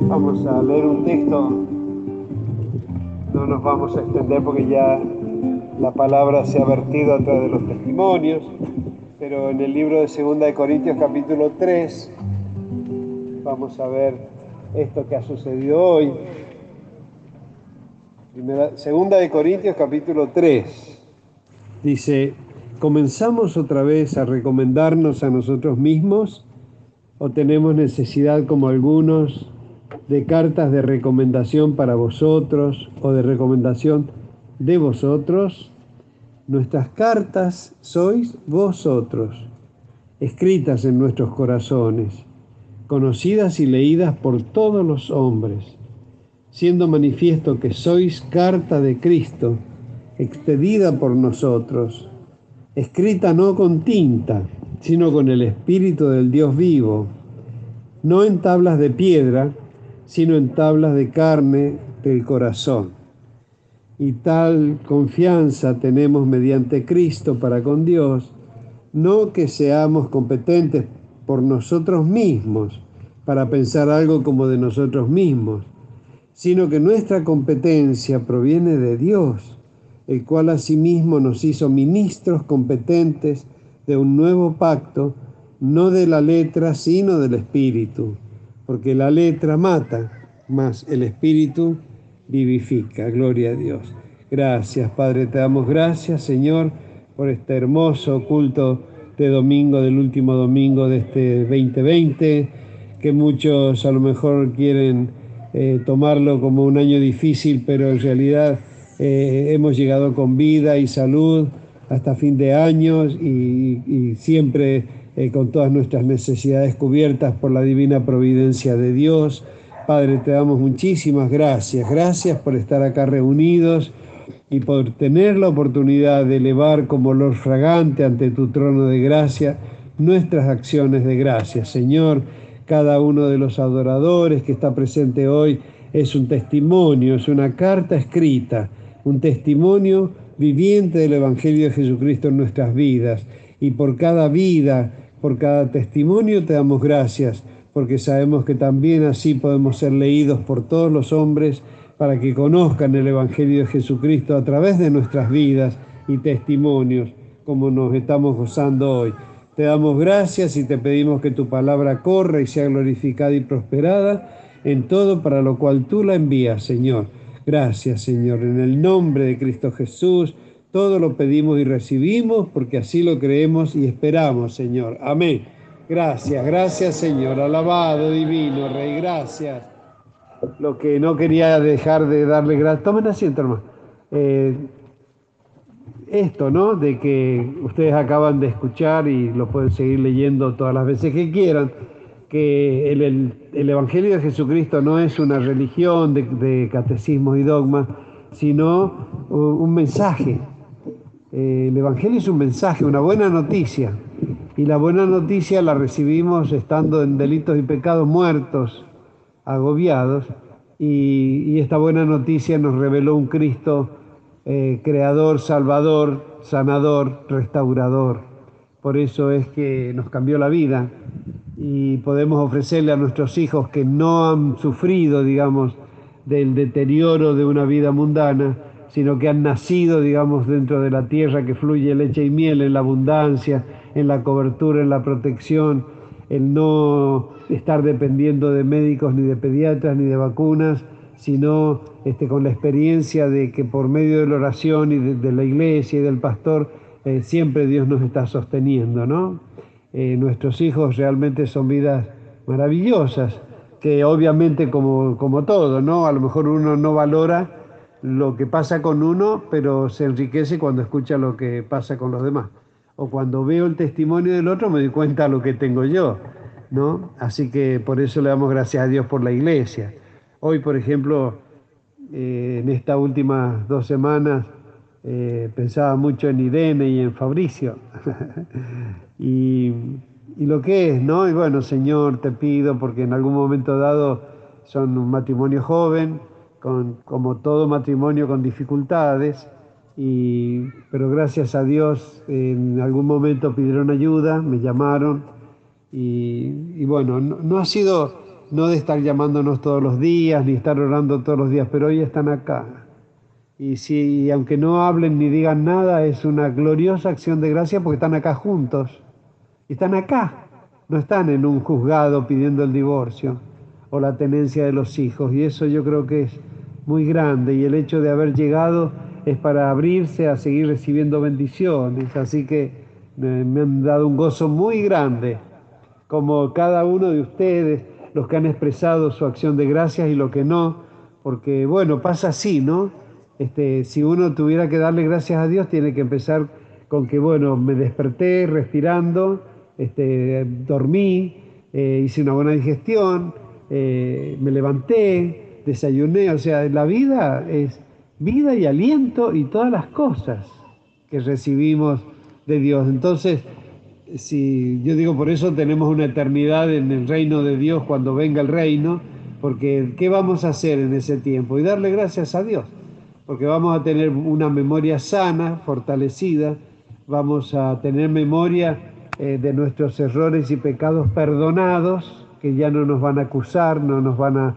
Vamos a leer un texto. No nos vamos a extender porque ya la palabra se ha vertido a través de los testimonios, pero en el libro de Segunda de Corintios capítulo 3 vamos a ver esto que ha sucedido hoy. segunda de Corintios capítulo 3 dice, ¿comenzamos otra vez a recomendarnos a nosotros mismos o tenemos necesidad como algunos de cartas de recomendación para vosotros o de recomendación de vosotros? Nuestras cartas sois vosotros, escritas en nuestros corazones, conocidas y leídas por todos los hombres, siendo manifiesto que sois carta de Cristo, expedida por nosotros, escrita no con tinta, sino con el Espíritu del Dios vivo, no en tablas de piedra, sino en tablas de carne del corazón. Y tal confianza tenemos mediante Cristo para con Dios, no que seamos competentes por nosotros mismos para pensar algo como de nosotros mismos, sino que nuestra competencia proviene de Dios, el cual asimismo nos hizo ministros competentes de un nuevo pacto, no de la letra, sino del espíritu, porque la letra mata, mas el espíritu vivifica. Gloria a Dios. Gracias, Padre, te damos gracias, Señor, por este hermoso culto de domingo, del último domingo de este 2020, que muchos a lo mejor quieren eh, tomarlo como un año difícil, pero en realidad eh, hemos llegado con vida y salud hasta fin de años y, siempre eh, con todas nuestras necesidades cubiertas por la divina providencia de Dios. Padre, te damos muchísimas gracias. Gracias por estar acá reunidos y por tener la oportunidad de elevar como olor fragante ante tu trono de gracia nuestras acciones de gracia. Señor, cada uno de los adoradores que está presente hoy es un testimonio, es una carta escrita, un testimonio viviente del Evangelio de Jesucristo en nuestras vidas. Y por cada vida, por cada testimonio te damos gracias, porque sabemos que también así podemos ser leídos por todos los hombres para que conozcan el Evangelio de Jesucristo a través de nuestras vidas y testimonios, como nos estamos gozando hoy. Te damos gracias y te pedimos que tu palabra corra y sea glorificada y prosperada en todo para lo cual tú la envías, Señor Gracias, Señor. En el nombre de Cristo Jesús, todo lo pedimos y recibimos porque así lo creemos y esperamos, Señor. Amén. Gracias, gracias, Señor. Alabado, divino, Rey, gracias. Lo que no quería dejar de darle gracias. Tomen asiento, hermano. Eh, esto, ¿no? De que ustedes acaban de escuchar y lo pueden seguir leyendo todas las veces que quieran el, Evangelio de Jesucristo no es una religión de, de catecismo y dogma, sino un mensaje. Eh, el Evangelio es un mensaje, una buena noticia. Y la buena noticia la recibimos estando en delitos y pecados muertos, agobiados. Y, esta buena noticia nos reveló un Cristo eh, creador, salvador, sanador, restaurador. Por eso es que nos cambió la vida y podemos ofrecerle a nuestros hijos que no han sufrido, digamos, del deterioro de una vida mundana, sino que han nacido, digamos, dentro de la tierra que fluye leche y miel en la abundancia, en la cobertura, en la protección, el no estar dependiendo de médicos, ni de pediatras, ni de vacunas, sino este, con la experiencia de que por medio de la oración y de, la iglesia y del pastor, eh, siempre Dios nos está sosteniendo, ¿no? Eh, nuestros hijos realmente son vidas maravillosas, que obviamente como, como todo, ¿no? A lo mejor uno no valora lo que pasa con uno, pero se enriquece cuando escucha lo que pasa con los demás. O cuando veo el testimonio del otro me doy cuenta de lo que tengo yo, ¿no? Así que por eso le damos gracias a Dios por la iglesia. Hoy, por ejemplo, eh, en estas últimas dos semanas, eh, pensaba mucho en Irene y en Fabricio. y, lo que es, ¿no? Y bueno, Señor, te pido, porque en algún momento dado son un matrimonio joven, con, como todo matrimonio con dificultades, y, pero gracias a Dios en algún momento pidieron ayuda, me llamaron, y, bueno, no, ha sido no de estar llamándonos todos los días, ni estar orando todos los días, pero hoy están acá. Y si, aunque no hablen ni digan nada, es una gloriosa acción de gracia porque están acá juntos. Y están acá, no están en un juzgado pidiendo el divorcio o la tenencia de los hijos. Y eso yo creo que es muy grande. Y el hecho de haber llegado es para abrirse a seguir recibiendo bendiciones. Así que me, me han dado un gozo muy grande, como cada uno de ustedes, los que han expresado su acción de gracias y los que no, porque bueno, pasa así, ¿no? Este, si uno tuviera que darle gracias a Dios, tiene que empezar con que, bueno, me desperté respirando, este, dormí, eh, hice una buena digestión, eh, me levanté, desayuné, o sea, la vida es vida y aliento y todas las cosas que recibimos de Dios. Entonces, si yo digo por eso tenemos una eternidad en el reino de Dios cuando venga el reino, porque ¿qué vamos a hacer en ese tiempo? Y darle gracias a Dios porque vamos a tener una memoria sana, fortalecida, vamos a tener memoria eh, de nuestros errores y pecados perdonados, que ya no nos van a acusar, no nos van a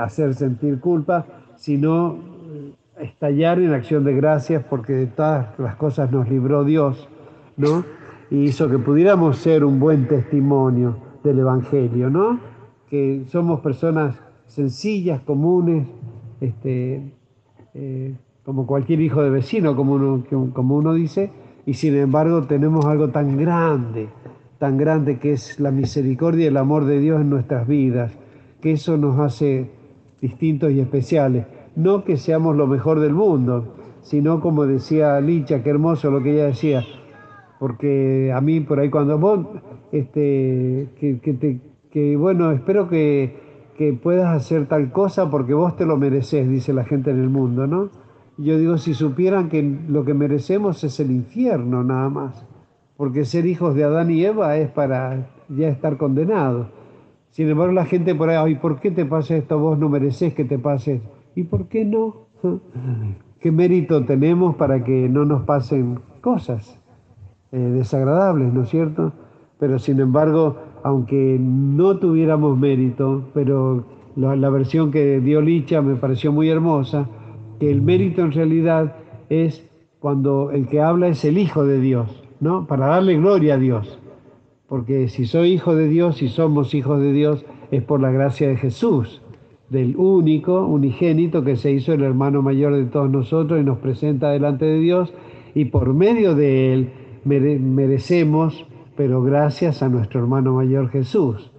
hacer, sentir culpa, sino eh, estallar en acción de gracias porque de todas las cosas nos libró Dios, ¿no? Y hizo que pudiéramos ser un buen testimonio del Evangelio, ¿no? Que somos personas sencillas, comunes, este, eh, como cualquier hijo de vecino, como uno, como uno dice, y sin embargo tenemos algo tan grande, tan grande que es la misericordia y el amor de Dios en nuestras vidas, que eso nos hace distintos y especiales. No que seamos lo mejor del mundo, sino como decía Licha, qué hermoso lo que ella decía, porque a mí por ahí cuando vos, este, que, que bueno, espero que que puedas hacer tal cosa porque vos te lo mereces, dice la gente en el mundo, ¿no? yo digo, si supieran que lo que merecemos es el infierno nada más, porque ser hijos de Adán y Eva es para ya estar condenados. Sin embargo, la gente por ahí, ay, ¿por qué te pasa esto? Vos no mereces que te pase. ¿Y por qué no? ¿Qué mérito tenemos para que no nos pasen cosas eh, desagradables, ¿no es cierto? Pero sin embargo, aunque no tuviéramos mérito, pero la, versión que dio Licha me pareció muy hermosa, que el mérito en realidad es cuando el que habla es el Hijo de Dios, ¿no? Para darle gloria a Dios. Porque si soy hijo de Dios, si somos hijos de Dios, es por la gracia de Jesús, del único, unigénito que se hizo el hermano mayor de todos nosotros y nos presenta delante de Dios, y por medio de él merecemos pero gracias a nuestro hermano mayor Jesús.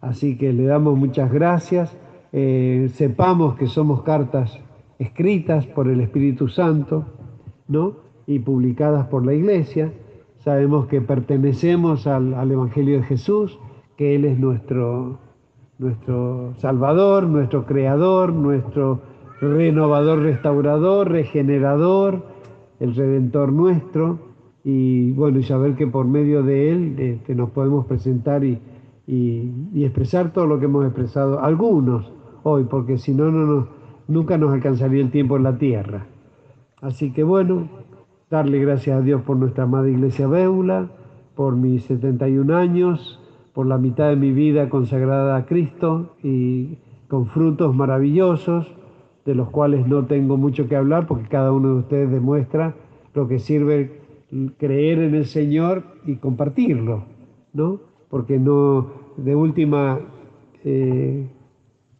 Así que le damos muchas gracias. Eh, sepamos que somos cartas escritas por el Espíritu Santo, ¿no? Y publicadas por la Iglesia. Sabemos que pertenecemos al, Evangelio de Jesús, que Él es nuestro, nuestro Salvador, nuestro Creador, nuestro renovador, restaurador, regenerador, el Redentor nuestro y bueno, y saber que por medio de él este, nos podemos presentar y, expresar todo lo que hemos expresado, algunos hoy, porque si no, no nunca nos alcanzaría el tiempo en la tierra. Así que bueno, darle gracias a Dios por nuestra amada iglesia Béula, por mis 71 años, por la mitad de mi vida consagrada a Cristo y con frutos maravillosos, de los cuales no tengo mucho que hablar, porque cada uno de ustedes demuestra lo que sirve creer en el Señor y compartirlo, ¿no? Porque no, de última, eh,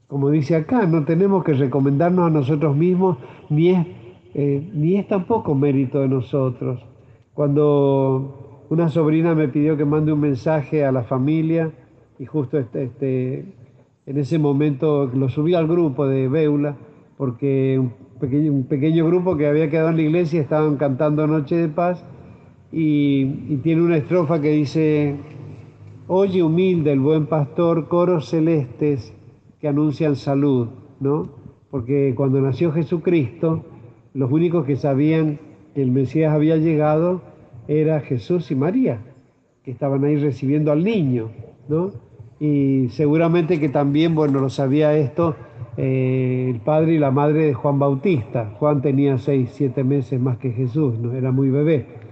como dice acá, no tenemos que recomendarnos a nosotros mismos, ni es, eh, ni es tampoco mérito de nosotros. Cuando una sobrina me pidió que mande un mensaje a la familia, y justo este, este en ese momento lo subí al grupo de Beula, porque un pequeño, un pequeño grupo que había quedado en la iglesia estaban cantando Noche de Paz, y, tiene una estrofa que dice, oye humilde el buen pastor, coros celestes que anuncian salud, ¿no? Porque cuando nació Jesucristo, los únicos que sabían que el Mesías había llegado era Jesús y María, que estaban ahí recibiendo al niño, ¿no? Y seguramente que también, bueno, lo sabía esto eh, el padre y la madre de Juan Bautista. Juan tenía seis, siete meses más que Jesús, ¿no? Era muy bebé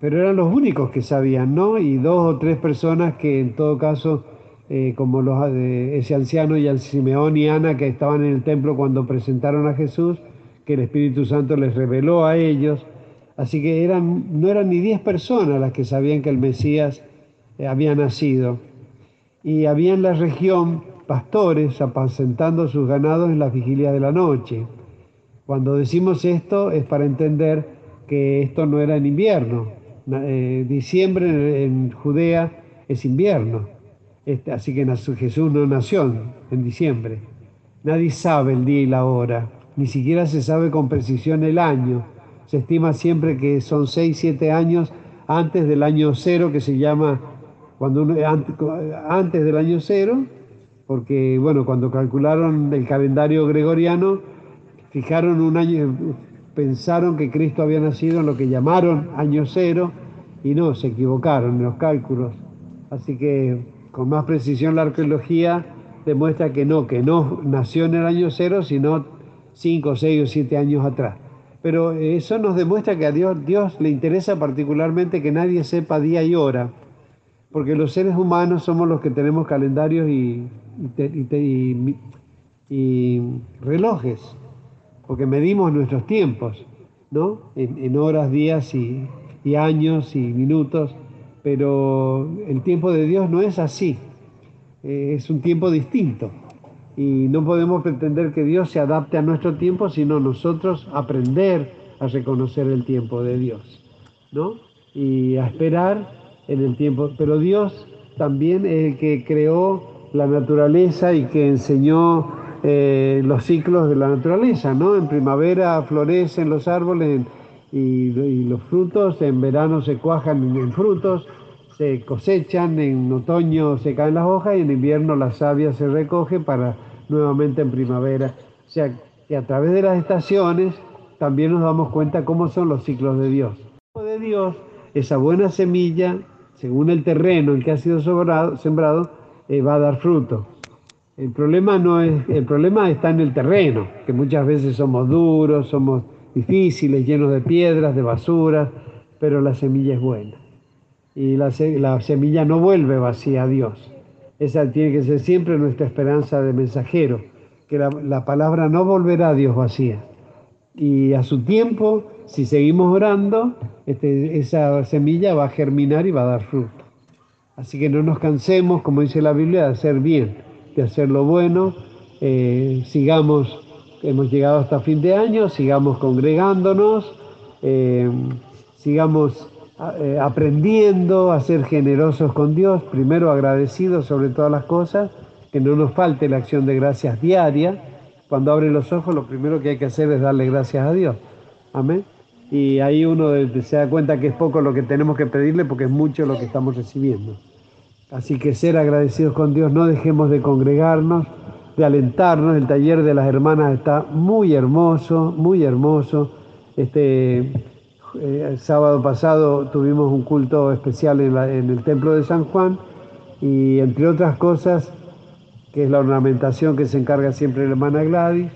pero eran los únicos que sabían, ¿no? Y dos o tres personas que en todo caso eh, como los, ese anciano y al Simeón y Ana que estaban en el templo cuando presentaron a Jesús, que el Espíritu Santo les reveló a ellos. Así que eran, no eran ni diez personas las que sabían que el Mesías eh, había nacido. Y había en la región pastores apacentando sus ganados en las vigilias de la noche. Cuando decimos esto es para entender que esto no era en invierno. Eh, diciembre en, Judea es invierno. Este, así que Jesús no nació en diciembre. Nadie sabe el día y la hora. Ni siquiera se sabe con precisión el año. Se estima siempre que son 6, 7 años antes del año cero, que se llama cuando antes del año cero, porque bueno, cuando calcularon el calendario gregoriano, fijaron un año, pensaron que Cristo había nacido en lo que llamaron año cero y no, se equivocaron en los cálculos. Así que con más precisión la arqueología demuestra que no, que no nació en el año cero, sino cinco, seis o siete años atrás. Pero eso nos demuestra que a Dios, Dios le interesa particularmente que nadie sepa día y hora porque los seres humanos somos los que tenemos calendarios y, relojes, porque medimos nuestros tiempos, ¿no? En, horas, días y, años y minutos, pero el tiempo de Dios no es así, eh, es un tiempo distinto. Y no podemos pretender que Dios se adapte a nuestro tiempo, sino nosotros aprender a reconocer el tiempo de Dios, ¿no? Y a esperar en el tiempo, pero Dios también es el que creó la naturaleza y que enseñó eh, los ciclos de la naturaleza, ¿no? En primavera florecen los árboles y, los frutos, en verano se cuajan en, frutos, se cosechan, en otoño se caen las hojas y en invierno la savia se recoge para nuevamente en primavera. O sea, que a través de las estaciones también nos damos cuenta cómo son los ciclos de Dios. De Dios, esa buena semilla según el terreno en que ha sido sembrado, eh, va a dar fruto. El problema, no es, el problema está en el terreno, que muchas veces somos duros, somos difíciles, llenos de piedras, de basura, pero la semilla es buena. Y la, semilla no vuelve vacía a Dios. Esa tiene que ser siempre nuestra esperanza de mensajero, que la, la palabra no volverá a Dios vacía. Y a su tiempo si seguimos orando, este, esa semilla va a germinar y va a dar fruto. Así que no nos cansemos, como dice la Biblia, de hacer bien, de hacer lo bueno. Eh, sigamos, hemos llegado hasta fin de año, sigamos congregándonos, eh, sigamos eh, aprendiendo a ser generosos con Dios, primero agradecidos sobre todas las cosas, que no nos falte la acción de gracias diaria. Cuando abre los ojos, lo primero que hay que hacer es darle gracias a Dios. Amén y ahí uno se da cuenta que es poco lo que tenemos que pedirle porque es mucho lo que estamos recibiendo. Así que ser agradecidos con Dios, no dejemos de congregarnos, de alentarnos. El taller de las hermanas está muy hermoso, muy hermoso. Este eh, sábado pasado tuvimos un culto especial en, en el templo de San Juan y entre otras cosas, que es la ornamentación que se encarga siempre la hermana Gladys,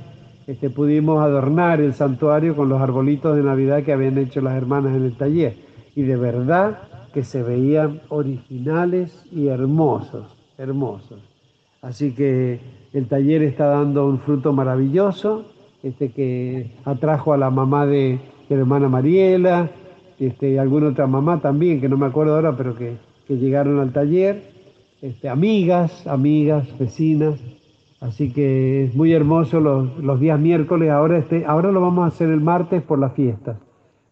este, pudimos adornar el santuario con los arbolitos de Navidad que habían hecho las hermanas en el taller. Y de verdad que se veían originales y hermosos, hermosos. Así que el taller está dando un fruto maravilloso, este, que atrajo a la mamá de, la hermana Mariela, este, y alguna otra mamá también, que no me acuerdo ahora, pero que, que llegaron al taller, este, amigas, amigas, vecinas, Así que es muy hermoso los, días miércoles. Ahora, este, ahora lo vamos a hacer el martes por la fiesta,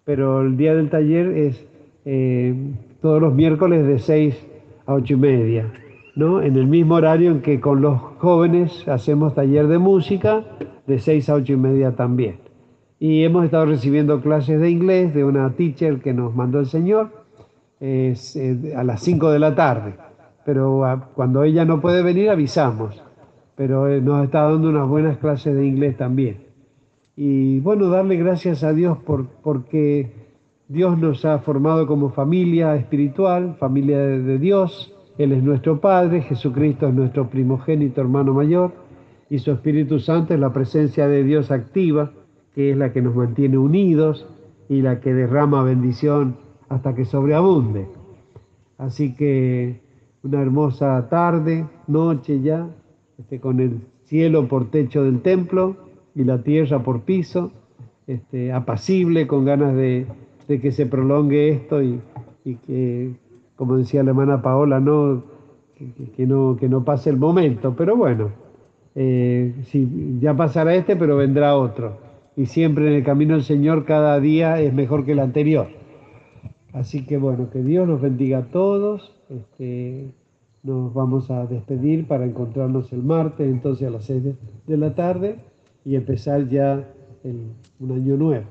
pero el día del taller es eh, todos los miércoles de 6 a 8 y media, ¿no? en el mismo horario en que con los jóvenes hacemos taller de música de 6 a 8 y media también. Y hemos estado recibiendo clases de inglés de una teacher que nos mandó el Señor eh, a las 5 de la tarde, pero cuando ella no puede venir avisamos pero eh, nos está dando unas buenas clases de inglés también. Y bueno, darle gracias a Dios por, porque Dios nos ha formado como familia espiritual, familia de, Dios. Él es nuestro Padre, Jesucristo es nuestro primogénito hermano mayor y su Espíritu Santo es la presencia de Dios activa, que es la que nos mantiene unidos y la que derrama bendición hasta que sobreabunde. Así que una hermosa tarde, noche ya, este, con el cielo por techo del templo y la tierra por piso, este, apacible, con ganas de, que se prolongue esto y, que, como decía la hermana Paola, no, que, no, que no pase el momento. Pero bueno, eh, ya pasará este, pero vendrá otro. Y siempre en el camino del Señor cada día es mejor que el anterior. Así que bueno, que Dios los bendiga a todos. Este, nos vamos a despedir para encontrarnos el martes, entonces a las 6 de, la tarde, y empezar ya un año nuevo.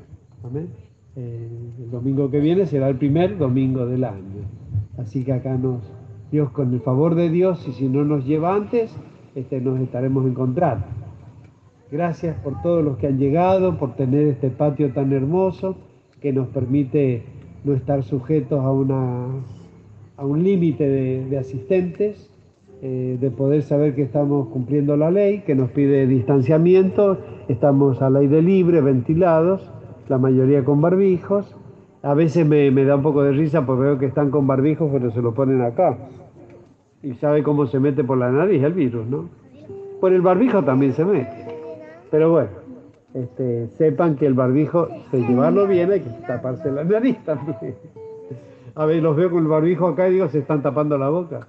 Amén. Eh, el domingo que viene será el primer domingo del año. Así que acá nos, Dios con el favor de Dios, y si no nos lleva antes, este, nos estaremos encontrando. Gracias por todos los que han llegado, por tener este patio tan hermoso que nos permite no estar sujetos a, una, a un límite de, asistentes, eh, de poder saber que estamos cumpliendo la ley, que nos pide distanciamiento, estamos al aire libre, ventilados, la mayoría con barbijos. A veces me, da un poco de risa porque veo que están con barbijos, pero se lo ponen acá. Y sabe cómo se mete por la nariz el virus, ¿no? Por el barbijo también se mete. Pero bueno, este, sepan que el barbijo, se llevarlo bien, hay que taparse la nariz también. A ver, los veo con el barbijo acá y digo, se están tapando la boca.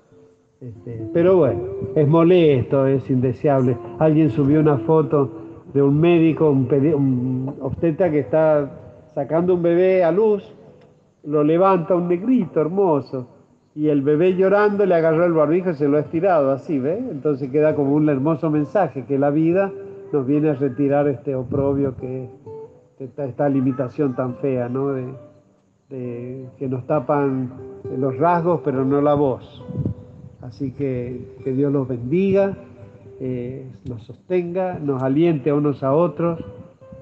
Este, pero bueno, es molesto, es indeseable. Alguien subió una foto de un médico, un, un obstetra que está sacando un bebé a luz, lo levanta un negrito hermoso, y el bebé llorando le agarró el barbijo y se lo ha estirado, así, ¿ve? Entonces queda como un hermoso mensaje, que la vida nos viene a retirar este oprobio que, esta, limitación tan fea, ¿no? De, que nos tapan los rasgos pero no la voz. Así que que Dios los bendiga, eh, nos sostenga, nos aliente unos a otros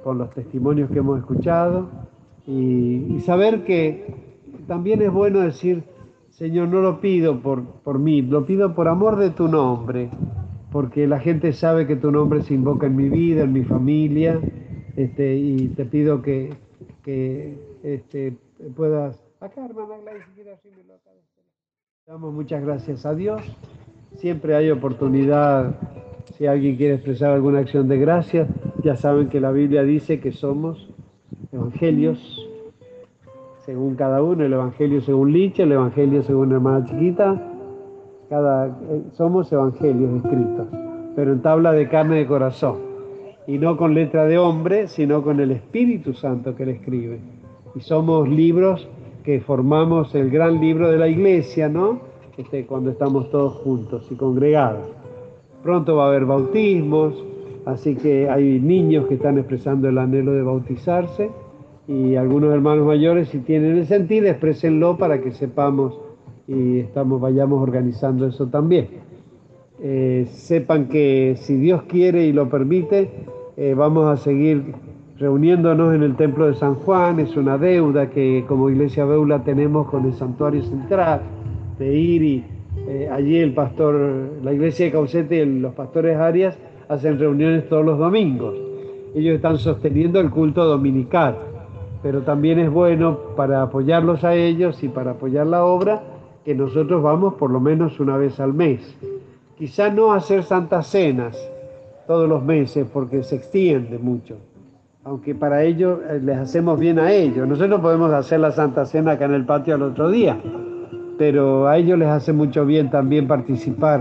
con los testimonios que hemos escuchado y, y saber que también es bueno decir, Señor, no lo pido por, por mí, lo pido por amor de tu nombre porque la gente sabe que tu nombre se invoca en mi vida, en mi familia, este, y te pido que, que este, puedas... Acá, hermana Gladys, si quieres acá. Damos muchas gracias a Dios. Siempre hay oportunidad, si alguien quiere expresar alguna acción de gracias, ya saben que la Biblia dice que somos evangelios según cada uno, el evangelio según Liche, el evangelio según hermana chiquita, cada, eh, somos evangelios escritos, pero en tabla de carne de corazón, y no con letra de hombre, sino con el Espíritu Santo que le escribe. Y somos libros que formamos el gran libro de la iglesia, ¿no? Este, cuando estamos todos juntos y congregados. Pronto va a haber bautismos, así que hay niños que están expresando el anhelo de bautizarse y algunos hermanos mayores, si tienen el sentido, expresenlo para que sepamos y estamos, vayamos organizando eso también. Eh, sepan que si Dios quiere y lo permite, eh, vamos a seguir reuniéndonos en el Templo de San Juan, es una deuda que como Iglesia Beula tenemos con el Santuario Central, de ir eh, allí el pastor, la Iglesia de Caucete y los pastores Arias hacen reuniones todos los domingos. Ellos están sosteniendo el culto dominical, pero también es bueno para apoyarlos a ellos y para apoyar la obra que nosotros vamos por lo menos una vez al mes. Quizá no hacer santas cenas todos los meses porque se extiende mucho, aunque para ello eh, les hacemos bien a ellos. Nosotros podemos hacer la Santa Cena acá en el patio al otro día, pero a ellos les hace mucho bien también participar.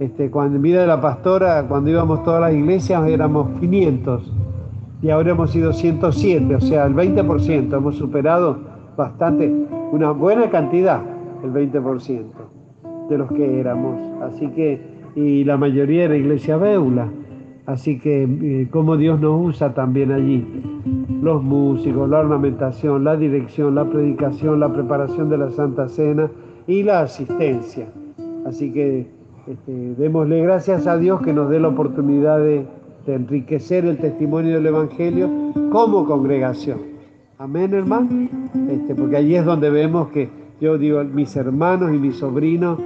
Este, cuando en vida de la pastora, cuando íbamos todas las iglesias éramos 500 y ahora hemos sido 107, o sea, el 20%, hemos superado bastante, una buena cantidad el 20% de los que éramos. Así que, y la mayoría era iglesia Beula. Así que, eh, como Dios nos usa también allí. Los músicos, la ornamentación, la dirección, la predicación, la preparación de la Santa Cena y la asistencia. Así que este, démosle gracias a Dios que nos dé la oportunidad de, enriquecer el testimonio del Evangelio como congregación. Amén, hermano. Este, porque allí es donde vemos que yo digo, mis hermanos y mis sobrinos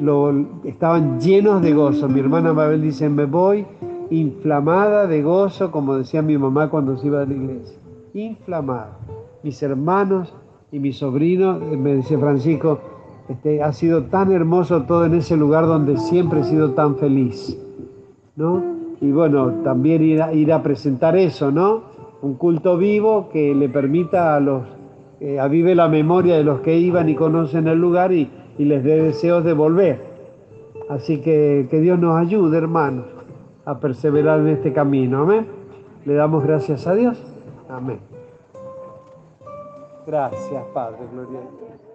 lo, estaban llenos de gozo. Mi hermana Mabel dice, me voy inflamada de gozo, como decía mi mamá cuando se iba a la iglesia. Inflamada. Mis hermanos y mis sobrinos, me dice Francisco, este, ha sido tan hermoso todo en ese lugar donde siempre he sido tan feliz, ¿no? Y bueno, también ir a, presentar eso, ¿no? Un culto vivo que le permita a los, eh, avive la memoria de los que iban y conocen el lugar y, y les dé deseos de volver. Así que que Dios nos ayude, hermanos, a perseverar en este camino. Amén. Le damos gracias a Dios. Amén. Gracias, Padre, gloria a Dios.